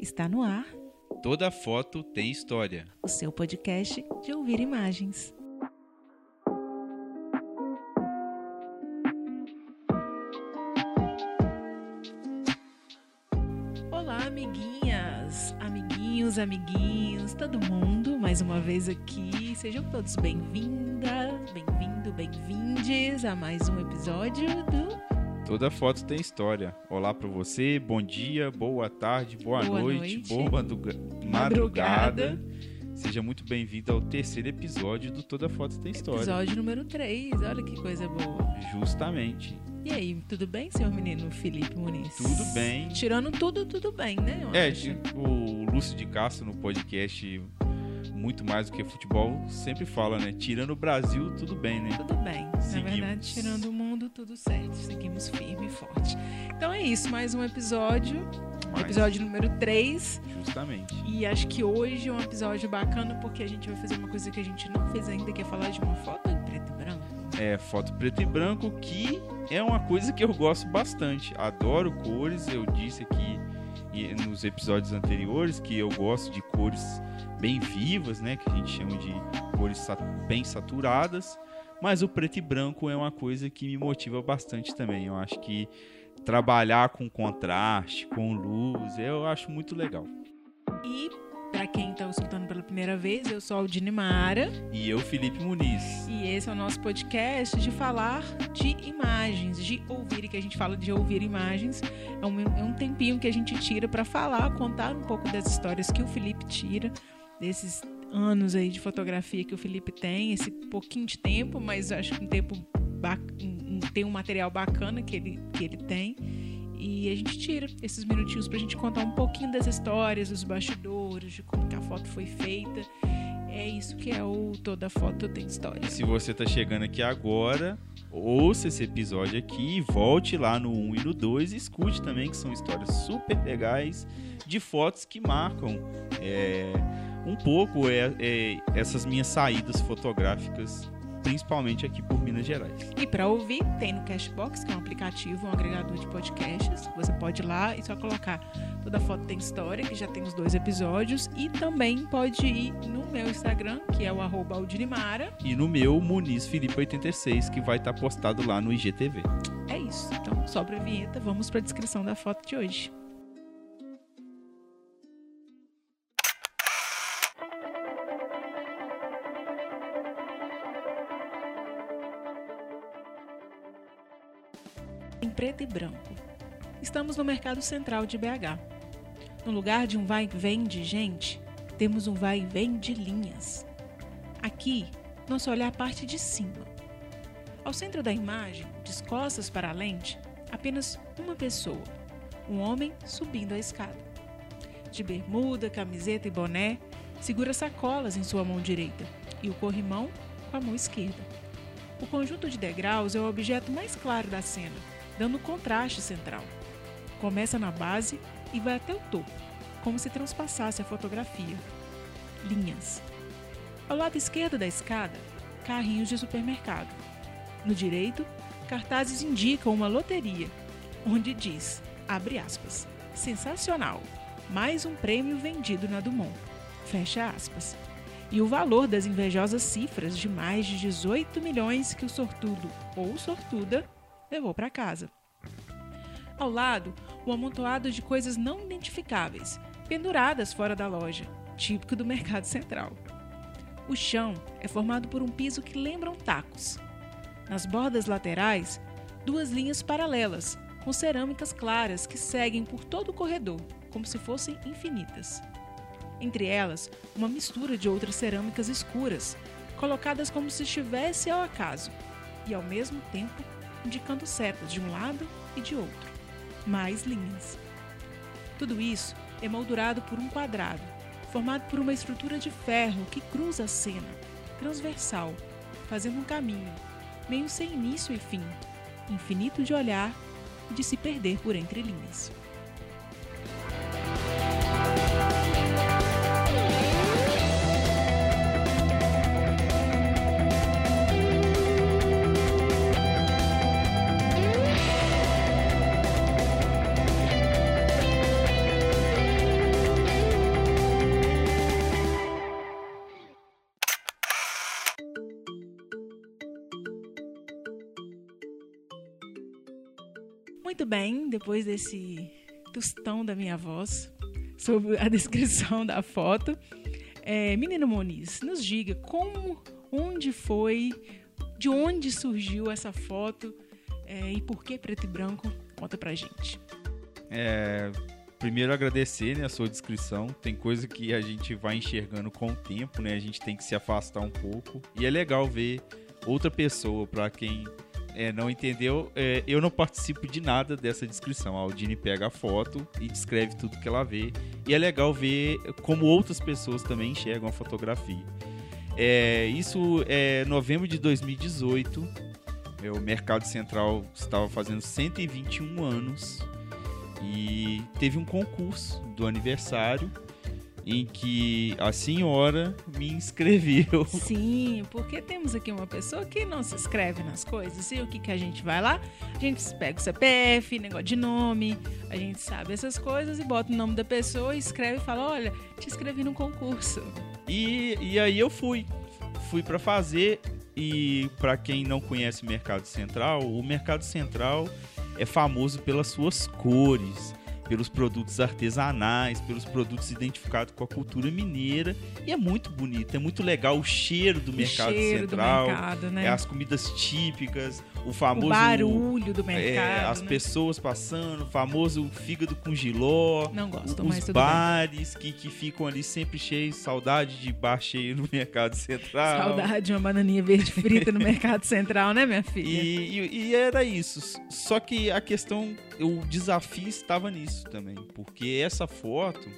Está no ar Toda foto tem história. o seu podcast de ouvir imagens. Olá, amiguinhas, amiguinhos, amiguinhos, todo mundo, mais uma vez aqui. Sejam todos bem-vindas, bem-vindo, bem-vindes a mais um episódio do Toda foto tem história. Olá pra você, bom dia, boa tarde, boa, Boa noite, noite. boa madruga- Madrugada. madrugada. Seja muito bem-vindo ao terceiro episódio do Toda Foto Tem História. episódio número 3. Olha que coisa boa. Justamente. E aí, tudo bem, senhor menino Felipe Muniz? Tudo bem. Tirando tudo, tudo bem, né? eu É, acho. o Lúcio de Castro no podcast Muito Mais Do Que Futebol sempre fala, né? Tirando o Brasil, tudo bem, né? Tudo bem. Na Seguimos. verdade, tirando o mundo, tudo certo. Seguimos firme e forte. Então é isso, mais um episódio. Mas, Episódio número 3. Justamente. E acho que hoje é um episódio bacana porque a gente vai fazer uma coisa que a gente não fez ainda, que é falar de uma foto em preto e branco. É, foto preto e branco, que é uma coisa que eu gosto bastante. Adoro cores, eu disse aqui nos episódios anteriores que eu gosto de cores bem vivas, né? Que a gente chama de cores bem saturadas. Mas o preto e branco é uma coisa que me motiva bastante também. Eu acho que trabalhar com contraste, com luz, eu acho muito legal. E, pra quem tá escutando pela primeira vez, eu sou a Aldine Mara. E eu, Felipe Muniz. E esse é o nosso podcast de falar de imagens, de ouvir, e que a gente fala de ouvir imagens. É um, é um tempinho que a gente tira para falar, contar um pouco das histórias que o Felipe tira, desses anos aí de fotografia que o Felipe tem, esse pouquinho de tempo, mas acho que um tempo um- tem um material bacana que ele, que ele tem. E a gente tira esses minutinhos pra gente contar um pouquinho das histórias, dos bastidores, de como que a foto foi feita. É isso que é o Toda Foto Tem História. Se você tá chegando aqui agora, ouça esse episódio aqui, volte lá no 1 e no 2 e escute também, que são histórias super legais de fotos que marcam é, um pouco é, é, essas minhas saídas fotográficas, principalmente aqui por Minas Gerais. E para ouvir, tem no Cashbox, que é um aplicativo, um agregador de podcasts. Você pode ir lá e só colocar Toda Foto Tem História, que já tem os dois episódios. E também pode ir no meu Instagram, que é o arroba Aldinimara. E no meu, Muniz Felipe 86, que vai estar postado lá no IGTV. É isso. Então, sobra a vinheta, vamos para a descrição da foto de hoje. Em preto e branco. Estamos no Mercado Central de BH. No lugar de um vai e vem de gente, temos um vai e vem de linhas. Aqui, nosso olhar parte de cima. Ao centro da imagem, de costas para a lente, apenas uma pessoa, um homem subindo a escada. De bermuda, camiseta e boné, segura sacolas em sua mão direita e o corrimão com a mão esquerda. O conjunto de degraus é o objeto mais claro da cena, dando contraste central. Começa na base e vai até o topo, como se transpassasse a fotografia. Linhas. Ao lado esquerdo da escada, carrinhos de supermercado. No direito, cartazes indicam uma loteria, onde diz, abre aspas, sensacional, mais um prêmio vendido na Dumont, fecha aspas. E o valor das invejosas cifras de mais de 18 milhões que o sortudo ou sortuda levou para casa. Ao lado, o amontoado de coisas não identificáveis, penduradas fora da loja, típico do mercado central. O chão é formado por um piso que lembram tacos, nas bordas laterais, duas linhas paralelas, com cerâmicas claras que seguem por todo o corredor, como se fossem infinitas. Entre elas, uma mistura de outras cerâmicas escuras, colocadas como se estivesse ao acaso, e ao mesmo tempo indicando setas de um lado e de outro. Mais linhas. Tudo isso é moldurado por um quadrado, formado por uma estrutura de ferro que cruza a cena, transversal, fazendo um caminho, meio sem início e fim, infinito de olhar e de se perder por entre linhas. Muito bem, depois desse tostão da minha voz sobre a descrição da foto, é, menina Moniz, nos diga como, onde foi, de onde surgiu essa foto é, e por que preto e branco? Conta pra gente. É, primeiro agradecer né, a sua descrição. Tem coisa que a gente vai enxergando com o tempo, né? A gente tem que se afastar um pouco. E é legal ver outra pessoa, para quem é, não entendeu, é, eu não participo de nada dessa descrição. A Aldine pega a foto e descreve tudo que ela vê. E é legal ver como outras pessoas também enxergam a fotografia. É, isso é novembro de 2018. É, o Mercado Central estava fazendo 121 anos e teve um concurso do aniversário em que a senhora me inscreveu. Sim, porque temos aqui uma pessoa que não se inscreve nas coisas. E o que, que a gente vai lá? A gente pega o CPF, negócio de nome, a gente sabe essas coisas e bota o nome da pessoa, escreve e fala: Olha, te inscrevi no concurso. E, e aí eu fui. Fui para fazer. E para quem não conhece o Mercado Central, o Mercado Central é famoso pelas suas cores pelos produtos artesanais, pelos produtos identificados com a cultura mineira. E é muito bonito, é muito legal o cheiro do O mercado cheiro central. do mercado, né? É as comidas típicas, o famoso. o barulho do é, mercado. as né? pessoas passando, o famoso fígado com giló. Não gosto, os bares que, que ficam ali sempre cheios, saudade de bar cheio no mercado central. Saudade de uma bananinha verde frita no mercado central, né, minha filha? E, e- e era isso. Só que a questão, o desafio estava nisso também, porque essa foto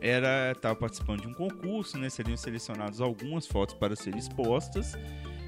era estava participando de um concurso, né? Seriam selecionadas algumas fotos para serem expostas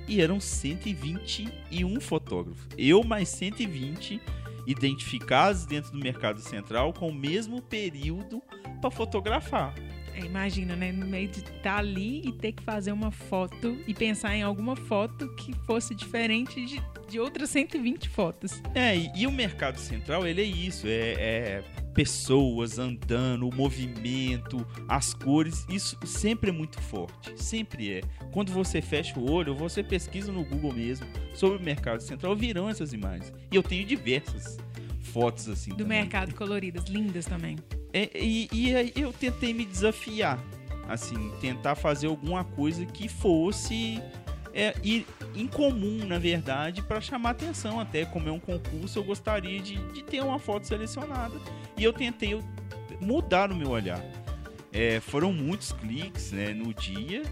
e eram 121 fotógrafos. Eu mais 120 identificados dentro do mercado central com o mesmo período para fotografar. É, imagina, né? No meio de estar ali e ter que fazer uma foto e pensar em alguma foto que fosse diferente de, de outras 120 fotos. É, e, e o mercado central, ele é isso, é, é pessoas andando, o movimento, as cores, isso sempre é muito forte, sempre é. Quando você fecha o olho, você pesquisa no Google mesmo sobre o mercado central, virão essas imagens. E eu tenho diversas fotos assim. Do também. mercado coloridas, lindas também. É, e, e aí eu tentei me desafiar, assim, tentar fazer alguma coisa que fosse é, ir incomum, na verdade, para chamar atenção. Até como é um concurso, eu gostaria de, de ter uma foto selecionada. E eu tentei mudar o meu olhar. É, foram muitos cliques né, no dia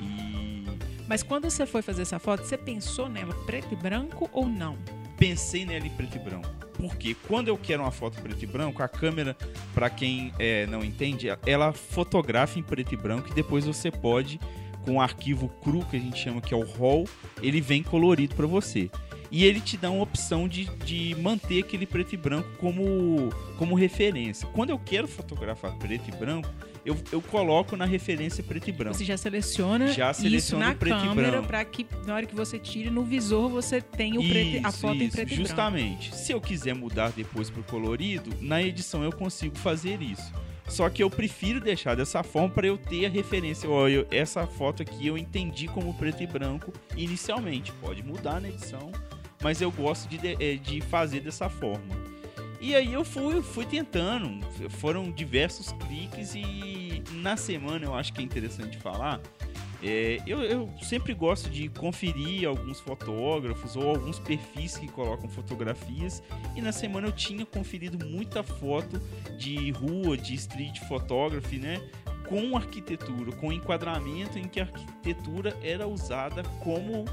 e Mas quando você foi fazer essa foto, você pensou nela preto e branco ou não? pensei nela em preto e branco. Porque quando eu quero uma foto preto e branco, a câmera, para quem é, não entende, ela fotografa em preto e branco e depois você pode, com o arquivo cru que a gente chama que é o RAW, ele vem colorido para você. E ele te dá uma opção de, de manter aquele preto e branco como, como referência. Quando eu quero fotografar preto e branco, eu, eu coloco na referência preto e branco. Você já seleciona Já isso seleciona na o preto e câmera para que na hora que você tire no visor você tenha o preto, a Isso, foto em isso, preto e branco. justamente. Se eu quiser mudar depois pro colorido, na edição eu consigo fazer isso. Só que eu prefiro deixar dessa forma para eu ter a referência. Eu- essa foto aqui eu entendi como preto e branco inicialmente. Pode mudar na edição, mas eu gosto de, de, de fazer dessa forma. E aí eu fui, fui tentando. Foram diversos cliques e na semana eu acho que é interessante falar. é, eu, eu sempre gosto de conferir alguns fotógrafos ou alguns perfis que colocam fotografias. E na semana eu tinha conferido muita foto de rua, de street photography, né? Com arquitetura, com enquadramento em que a arquitetura era usada como,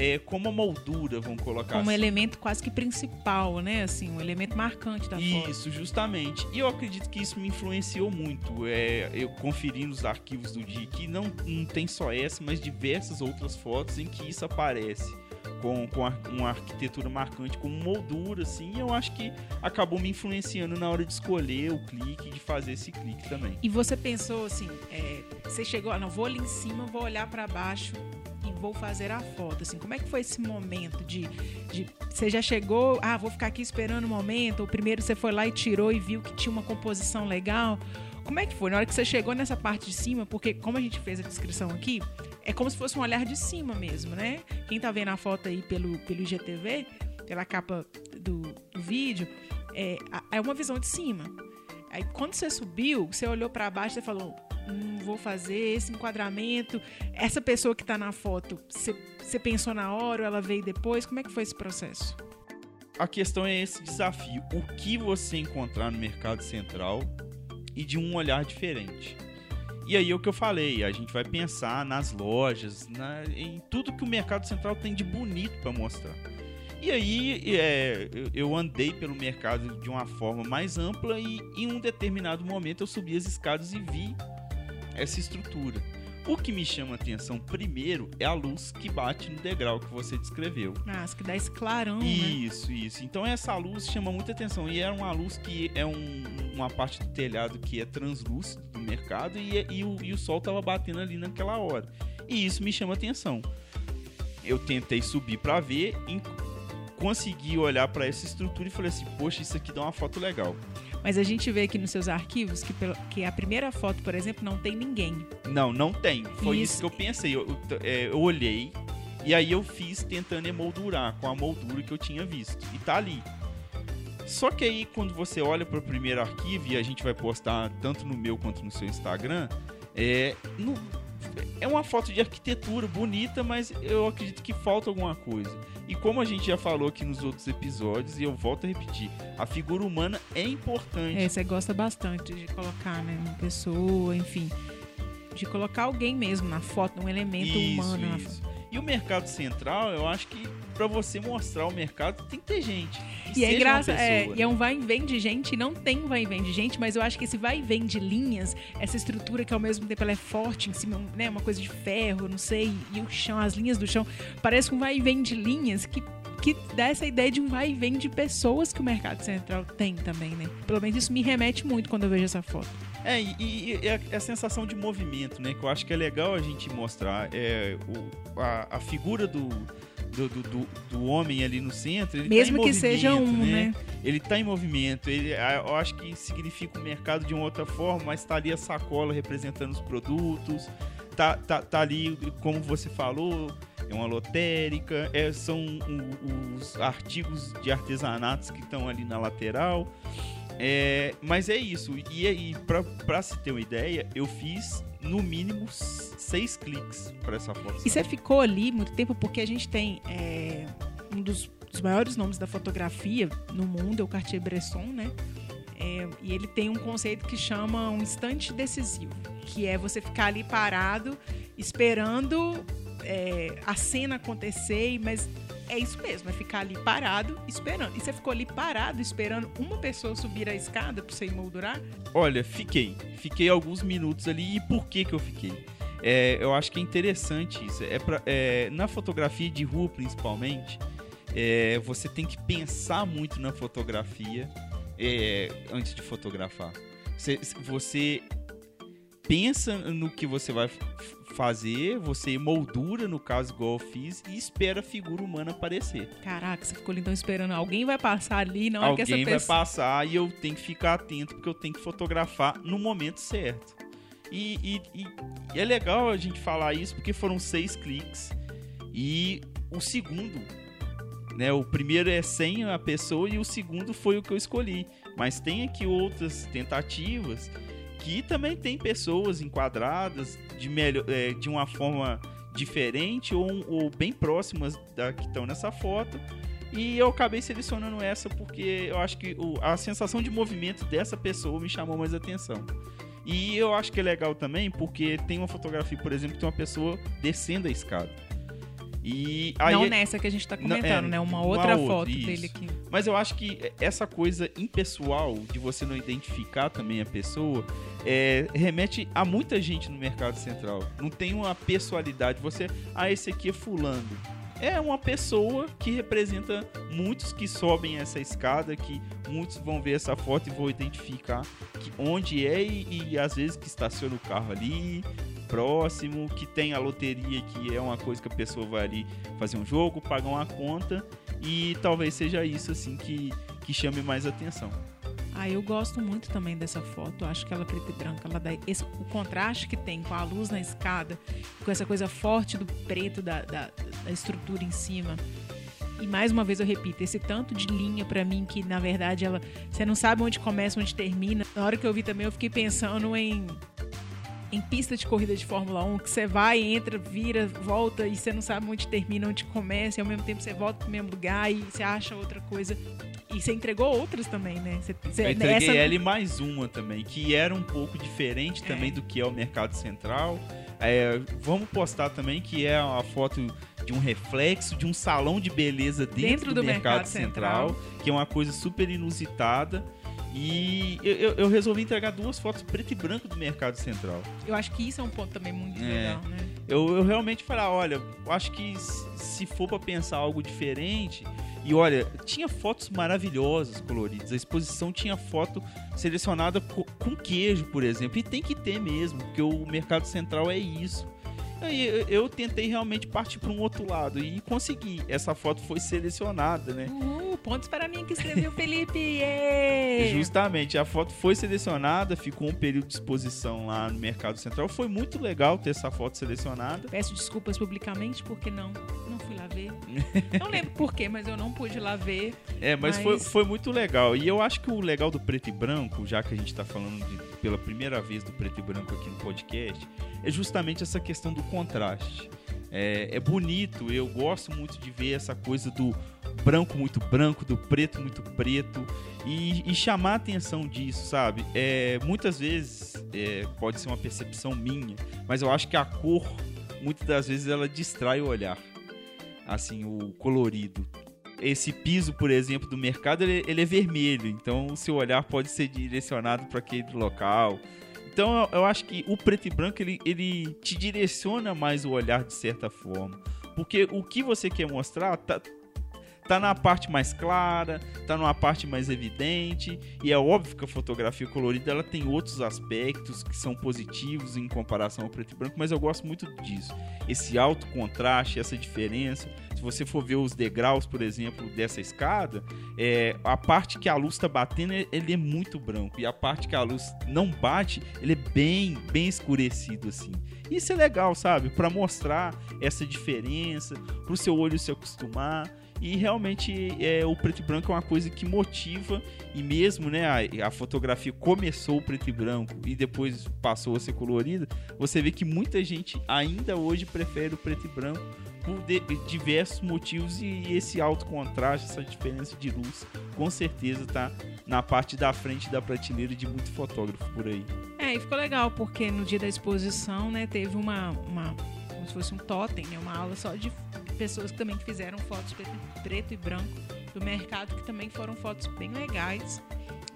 é, como a moldura, vamos colocar Como assim. elemento quase que principal, né? Assim, um elemento marcante da foto. Isso, justamente. E eu acredito que isso me influenciou muito. É, eu conferi nos arquivos do que não, não tem só essa, mas diversas outras fotos em que isso aparece. Com, com uma arquitetura marcante, com moldura, assim, e eu acho que acabou me influenciando na hora de escolher o clique, de fazer esse clique também. E você pensou assim, é, você chegou, ah, não, vou ali em cima, vou olhar para baixo vou fazer a foto. Assim, como é que foi esse momento de, de você já chegou, ah, vou ficar aqui esperando o momento, ou primeiro você foi lá e tirou e viu que tinha uma composição legal? Como é que foi? Na hora que você chegou nessa parte de cima, porque como a gente fez a descrição aqui, é como se fosse um olhar de cima mesmo, né? Quem tá vendo a foto aí pelo, pelo IGTV, pela capa do, do vídeo, é, é uma visão de cima. Aí quando você subiu, você olhou para baixo e falou: hum, vou fazer esse enquadramento. Essa pessoa que está na foto, você, pensou na hora ou ela veio depois? Como é que foi esse processo? A questão é esse desafio: o que você encontrar no mercado central e de um olhar diferente. E aí é o que eu falei, a gente vai pensar nas lojas, na, em tudo que o mercado central tem de bonito para mostrar. E aí é, eu andei pelo mercado de uma forma mais ampla e em um determinado momento eu subi as escadas e vi essa estrutura. O que me chama a atenção primeiro é a luz que bate no degrau que você descreveu. Ah, que dá esse clarão, isso, né? Isso, Então essa luz chama muita atenção. E é uma luz que é um, uma parte do telhado que é translúcido do mercado e, e, o, e o sol estava batendo ali naquela hora. E isso me chama atenção. Eu tentei subir para ver, consegui olhar para essa estrutura e falei assim: poxa, isso aqui dá uma foto legal. Mas a gente vê aqui nos seus arquivos que, que a primeira foto, por exemplo, não tem ninguém. Não, não tem. Foi isso, isso que eu pensei. Eu, eu, é, eu, olhei e aí eu fiz tentando emoldurar com a moldura que eu tinha visto. E tá ali. Só que aí, quando você olha para o primeiro arquivo, e a gente vai postar tanto no meu quanto no seu Instagram, é, no, é uma foto de arquitetura bonita, mas eu acredito que falta alguma coisa. E como a gente já falou aqui nos outros episódios, e eu volto a repetir, a figura humana é importante. É, você gosta bastante de colocar, né, uma pessoa, enfim, de colocar alguém mesmo na foto, um elemento isso, humano. Isso. E o mercado central, eu acho que para você mostrar o mercado tem que ter gente. E é engraçado, é, e é um vai e vem de gente, não tem um vai e vem de gente, mas eu acho que esse vai e vem de linhas, essa estrutura que ao mesmo tempo ela é forte em cima, né, uma coisa de ferro, não sei, e o chão, as linhas do chão, parece um vai e vem de linhas que que dá essa ideia de um vai e vem de pessoas que o mercado central tem também, né? Pelo menos isso me remete muito quando eu vejo essa foto. É, e, e, a, a, sensação de movimento, né? Que eu acho que é legal a gente mostrar. É, o, a, a figura do, do, do, do, homem ali no centro, ele tá Mesmo tá que seja um, né? né? Ele está em movimento. Ele, eu acho que significa o mercado de uma outra forma, mas está ali a sacola representando os produtos. Tá, tá, tá ali, como você falou, é uma lotérica, é, são os artigos de artesanatos que estão ali na lateral. É, mas é isso. E aí, para se ter uma ideia, eu fiz no mínimo seis cliques para essa foto. E você ficou ali muito tempo porque a gente tem é, um dos, dos, maiores nomes da fotografia no mundo, é o Cartier-Bresson, né? É, e ele tem um conceito que chama um instante decisivo, que é você ficar ali parado, esperando é, a cena acontecer, mas é isso mesmo, é ficar ali parado esperando. E você ficou ali parado esperando uma pessoa subir a escada para você emoldurar? Olha, fiquei. Fiquei alguns minutos ali. E por que que eu fiquei? É, eu acho que é interessante isso. É, pra, é na fotografia de rua, principalmente, é, você tem que pensar muito na fotografia é, antes de fotografar. Você, você pensa no que você vai fazer, você moldura, no caso, igual eu fiz, e espera a figura humana aparecer. Caraca, você ficou então esperando. Alguém vai passar ali, não é que essa pessoa... vai passar e eu tenho que ficar atento, porque eu tenho que fotografar no momento certo. E, e, e, e é legal a gente falar isso, porque foram seis cliques. E o segundo, né? O primeiro é sem a pessoa e o segundo foi o que eu escolhi. Mas tem aqui outras tentativas que também tem pessoas enquadradas de, melhor, é, de uma forma diferente ou, ou bem próximas da que estão nessa foto. E eu acabei selecionando essa porque eu acho que o, a sensação de movimento dessa pessoa me chamou mais atenção. E eu acho que é legal também porque tem uma fotografia, por exemplo, tem uma pessoa descendo a escada. E aí, não nessa que a gente está comentando, é, né? Uma outra uma foto outra, dele aqui. Mas eu acho que essa coisa impessoal de você não identificar também a pessoa é, remete a muita gente no mercado central. Não tem uma pessoalidade. Você, ah, esse aqui é fulano. É uma pessoa que representa muitos que sobem essa escada, que muitos vão ver essa foto e vão identificar que onde é e, e às vezes que estaciona o carro ali, próximo, que tem a loteria, que é uma coisa que a pessoa vai ali fazer um jogo, pagar uma conta e talvez seja isso assim que, que chame mais atenção. Ah, eu gosto muito também dessa foto. Acho que ela preta e branca, ela dá esse, o contraste que tem com a luz na escada, com essa coisa forte do preto da, da, da estrutura em cima. e mais uma vez eu repito, esse tanto de linha para mim que na verdade ela você não sabe onde começa, onde termina. Na hora que eu vi também eu fiquei pensando em em pista de corrida de Fórmula 1, que você vai, entra, vira, volta e você não sabe onde termina, onde começa, e ao mesmo tempo você volta pro mesmo lugar e você acha outra coisa. E você entregou outras também, né? Você, você, eu entreguei essa... ela e mais uma também, que era um pouco diferente também É. do que é o Mercado Central. É, vamos postar também que é uma foto de um reflexo de um salão de beleza dentro, Dentro do Mercado, Mercado Central, Central. que é uma coisa super inusitada. E eu, eu- eu resolvi entregar duas fotos preto e branco do Mercado Central. Eu acho que isso é um ponto também muito É. legal, né? Eu, eu realmente falei, ah, olha, eu acho que se for pra pensar algo diferente. E olha, tinha fotos maravilhosas coloridas. A exposição tinha foto selecionada co- com queijo, por exemplo. E tem que ter mesmo, porque o mercado central é isso. Aí eu, eu tentei realmente partir para um outro lado e consegui. Essa foto foi selecionada, né? Uhul, pontos para mim que escreveu Felipe. Yeah! Justamente, a foto foi selecionada, ficou um período de exposição lá no Mercado Central. Foi muito legal ter essa foto selecionada. Peço desculpas publicamente porque não fui lá ver. Não lembro por quê, mas eu não pude lá ver. É, mas, Mas- Foi, foi muito legal. E eu acho que o legal do preto e branco, já que a gente tá falando de- pela primeira vez do preto e branco aqui no podcast, é justamente essa questão do contraste. É, é bonito, eu gosto muito de ver essa coisa do branco muito branco, do preto muito preto e, e chamar a atenção disso, sabe? É, muitas vezes é, pode ser uma percepção minha, mas eu acho que a cor, muitas das vezes, ela distrai o olhar. Assim, o colorido. Esse piso, por exemplo, do mercado, ele, ele é vermelho, então o seu olhar pode ser direcionado para aquele local. Então eu, eu acho que o preto e branco ele, ele te direciona mais o olhar de certa forma, porque o que você quer mostrar tá, tá na parte mais clara, tá numa parte mais evidente, e é óbvio que a fotografia colorida ela tem outros aspectos que são positivos em comparação ao preto e branco, mas eu gosto muito disso. Esse alto contraste, essa diferença. Se você for ver os degraus, por exemplo, dessa escada, é, a parte que a luz está batendo, ele é muito branco, e a parte que a luz não bate, ele é bem, bem escurecido assim. Isso é legal, sabe? Para mostrar essa diferença, para o seu olho se acostumar. E realmente é, o preto e branco é uma coisa que motiva, e mesmo né, a, a fotografia começou preto e branco e depois passou a ser colorida, você vê que muita gente ainda hoje prefere o preto e branco por de- diversos motivos e esse alto contraste, essa diferença de luz, com certeza tá na parte da frente da prateleira de muito fotógrafo por aí. É, e ficou legal, porque no dia da exposição, né, teve uma, uma como se fosse um totem, né, uma aula só de pessoas que também fizeram fotos preto, e branco do mercado, que também foram fotos bem legais.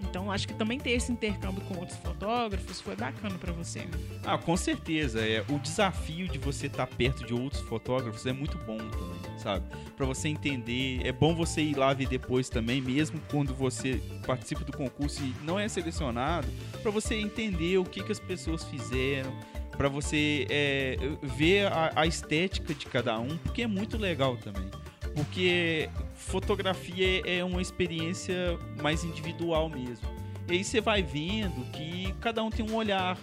Então, acho que também ter esse intercâmbio com outros fotógrafos foi bacana para você. Ah, com certeza. É, o desafio de você estar perto de outros fotógrafos é muito bom também, sabe? Para você entender. É bom você ir lá ver depois também, mesmo quando você participa do concurso e não é selecionado, para você entender o que, que as pessoas fizeram, para você é, ver a, a estética de cada um, porque é muito legal também. Porque fotografia é uma experiência mais individual mesmo. E aí você vai vendo que cada um tem um olhar,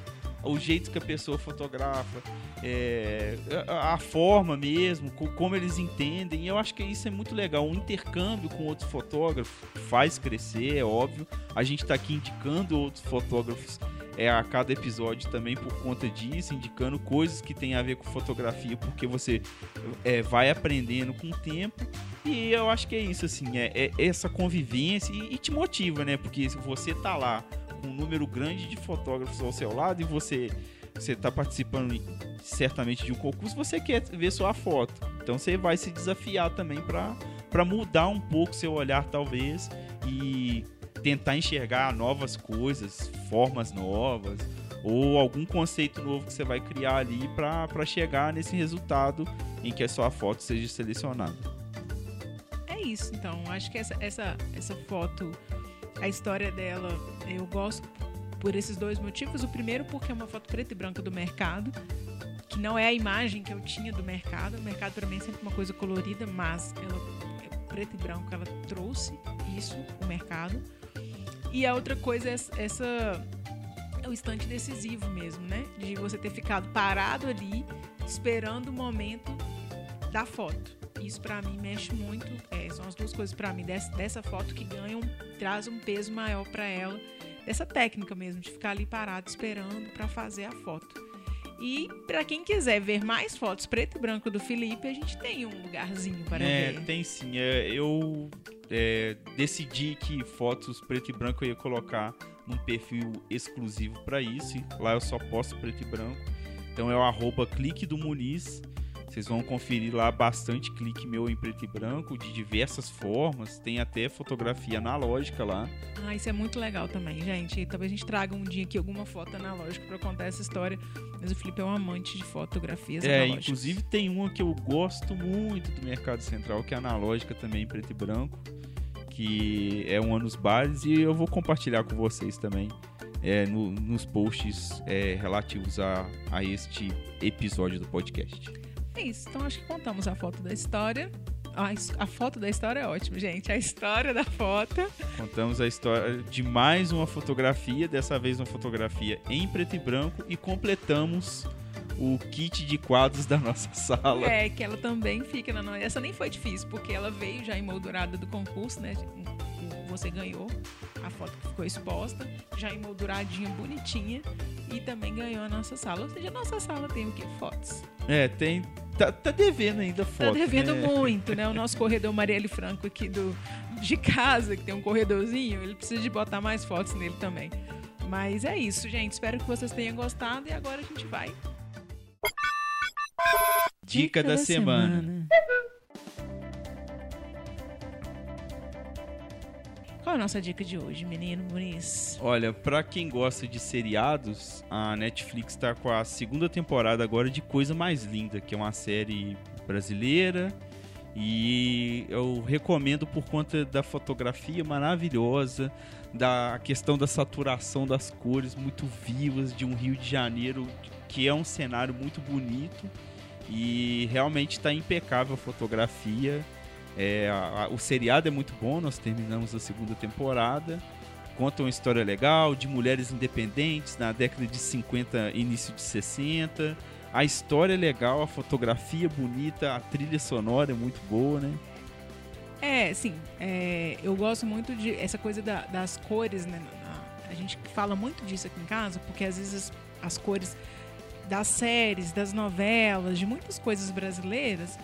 o jeito que a pessoa fotografa, é, a, forma mesmo, co- como eles entendem. E eu acho que isso é muito legal. Um intercâmbio com outros fotógrafos faz crescer, é óbvio. A gente está aqui indicando outros fotógrafos é, a cada episódio também por conta disso, indicando coisas que tem a ver com fotografia, porque você é, vai aprendendo com o tempo. E eu acho que é isso, assim, é, é essa convivência e, e te motiva, né? Porque se você tá lá com um número grande de fotógrafos ao seu lado e você você tá participando certamente de um concurso, você quer ver sua foto. Então você vai se desafiar também para mudar um pouco seu olhar talvez e tentar enxergar novas coisas, formas novas ou algum conceito novo que você vai criar ali para chegar nesse resultado em que a sua foto seja selecionada. É isso, então. Acho que essa, essa, essa foto, a história dela, eu gosto por esses dois motivos. O primeiro, porque é uma foto preta e branca do mercado, que não é a imagem que eu tinha do mercado. O mercado, para mim, é sempre uma coisa colorida, mas ela é preto e branco, ela trouxe isso, o mercado. E a outra coisa é essa. É o instante decisivo mesmo, né? De você ter ficado parado ali, esperando o momento da foto. Isso para mim mexe muito. É, são as duas coisas para mim dessa, dessa foto que ganham, traz um peso maior para ela. Essa técnica mesmo de ficar ali parado esperando para fazer a foto. E para quem quiser ver mais fotos preto e branco do Felipe, a gente tem um lugarzinho para é, ver. tem sim. É, eu é, decidi que fotos preto e branco eu ia colocar num perfil exclusivo para isso. Lá eu só posto preto e branco. Então é o arroba clique do Muniz. Vocês vão conferir lá bastante clique meu em preto e branco, de diversas formas. Tem até fotografia analógica lá. Ah, isso é muito legal também, gente. Talvez a gente traga um dia aqui alguma foto analógica para contar essa história. Mas o Felipe é um amante de fotografias é, analógicas. inclusive tem uma que eu gosto muito do Mercado Central, que é analógica também em preto e branco, que é um Anos Bares, e eu vou compartilhar com vocês também é, no, nos posts é, relativos a, a este episódio do podcast. É isso. Então acho que contamos a foto da história. A, a foto da história é ótima, gente. A história da foto. Contamos a história de mais uma fotografia, dessa vez uma fotografia em preto e branco, e completamos o kit de quadros da nossa sala. É, que ela também fica na. Essa nem foi difícil, porque ela veio já emoldurada do concurso, né? Você ganhou a foto que ficou exposta, já emolduradinha, bonitinha, e também ganhou a nossa sala. Ou seja, a nossa sala tem o que? Fotos. É, tem. Tá, tá devendo ainda foto. Tá devendo né? muito, né? O nosso corredor Marielle Franco aqui do, de casa, que tem um corredorzinho, ele precisa de botar mais fotos nele também. Mas é isso, gente. Espero que vocês tenham gostado e agora a gente vai. Dica, Dica da, da, semana. semana. Qual é a nossa dica de hoje, menino Muniz? Olha, para quem gosta de seriados, a Netflix está com a segunda temporada agora de Coisa Mais Linda, que é uma série brasileira. E eu recomendo por conta da fotografia maravilhosa, da questão da saturação das cores muito vivas de um Rio de Janeiro que é um cenário muito bonito e realmente está impecável a fotografia. É, a, a, o seriado é muito bom, nós terminamos a segunda temporada. Conta uma história legal de mulheres independentes na década de 50, início de 60. A história é legal, a fotografia é bonita, a trilha sonora é muito boa, né? É, sim. É, eu gosto muito de essa coisa da, das cores, né? A gente fala muito disso aqui em casa, porque às vezes as, as cores das séries, das novelas, de muitas coisas brasileiras,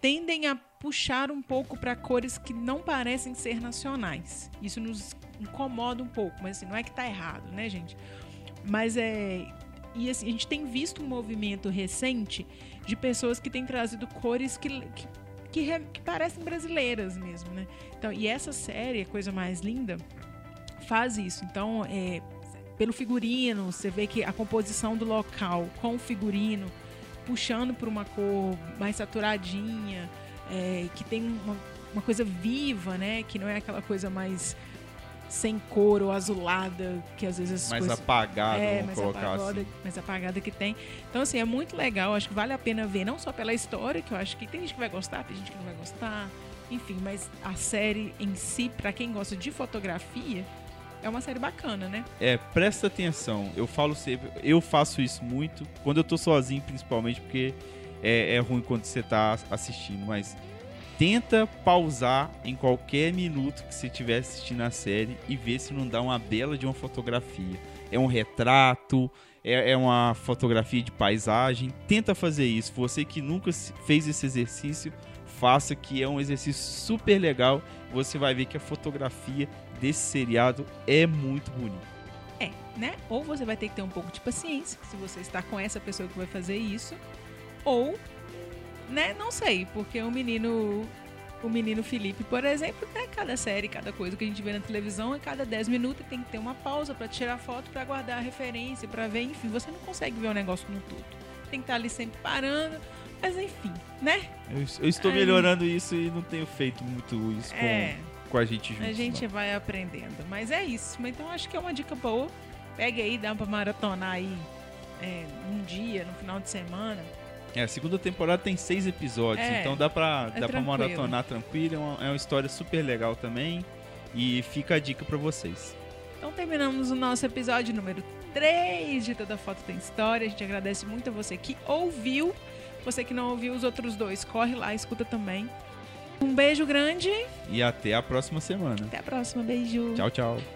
tendem a puxar um pouco para cores que não parecem ser nacionais. Isso nos incomoda um pouco, mas assim, não é que está errado, né, gente? Mas é. E assim, a gente tem visto um movimento recente de pessoas que têm trazido cores que, que, que, que parecem brasileiras mesmo, né? Então, e essa série, a coisa mais linda, faz isso. Então, é, pelo figurino, você vê que a composição do local com o figurino puxando para uma cor mais saturadinha, é, que tem uma, uma, coisa viva, né? Que não é aquela coisa mais sem cor ou azulada, que às vezes mais coisas, apagada, é, mais apagada, assim. mais apagada que tem. Então assim, é muito legal, acho que vale a pena ver, não só pela história, que eu acho que tem gente que vai gostar, tem gente que não vai gostar, enfim, mas a série em si, para quem gosta de fotografia, é uma série bacana, né? É, presta atenção. Eu falo sempre, eu faço isso muito, quando eu tô sozinho, principalmente, porque é, é ruim quando você tá assistindo, mas tenta pausar em qualquer minuto que você estiver assistindo a série e ver se não dá uma bela de uma fotografia. É um retrato, é, é uma fotografia de paisagem. Tenta fazer isso. Você que nunca fez esse exercício, faça que é um exercício super legal. Você vai ver que a fotografia desse seriado é muito bonita. É, né? Ou você vai ter que ter um pouco de paciência, se você está com essa pessoa que vai fazer isso, ou, né, não sei, porque o menino o menino Felipe, por exemplo, né, cada série, cada coisa que a gente vê na televisão, a cada 10 minutos tem que ter uma pausa para tirar foto, para guardar a referência, para ver, enfim, você não consegue ver o negócio no todo. Tem que estar tá ali sempre parando, mas enfim, né? Eu, eu estou Aí, melhorando isso e não tenho feito muito isso com é com a gente junto. A gente não. vai aprendendo. Mas é isso. Então acho que é uma dica boa. Pegue aí, dá pra maratonar aí é, um dia, no final de semana. É, a segunda temporada tem seis episódios, é, então dá pra, é dá pra maratonar tranquilo. É uma, é uma história super legal também. E fica a dica para vocês. Então terminamos o nosso episódio número 3 de Toda Foto Tem História. A gente agradece muito a você que ouviu Você que não ouviu os outros dois, corre lá, escuta também. Um beijo grande. E até a próxima semana. Até a próxima. Beijo. Tchau, tchau.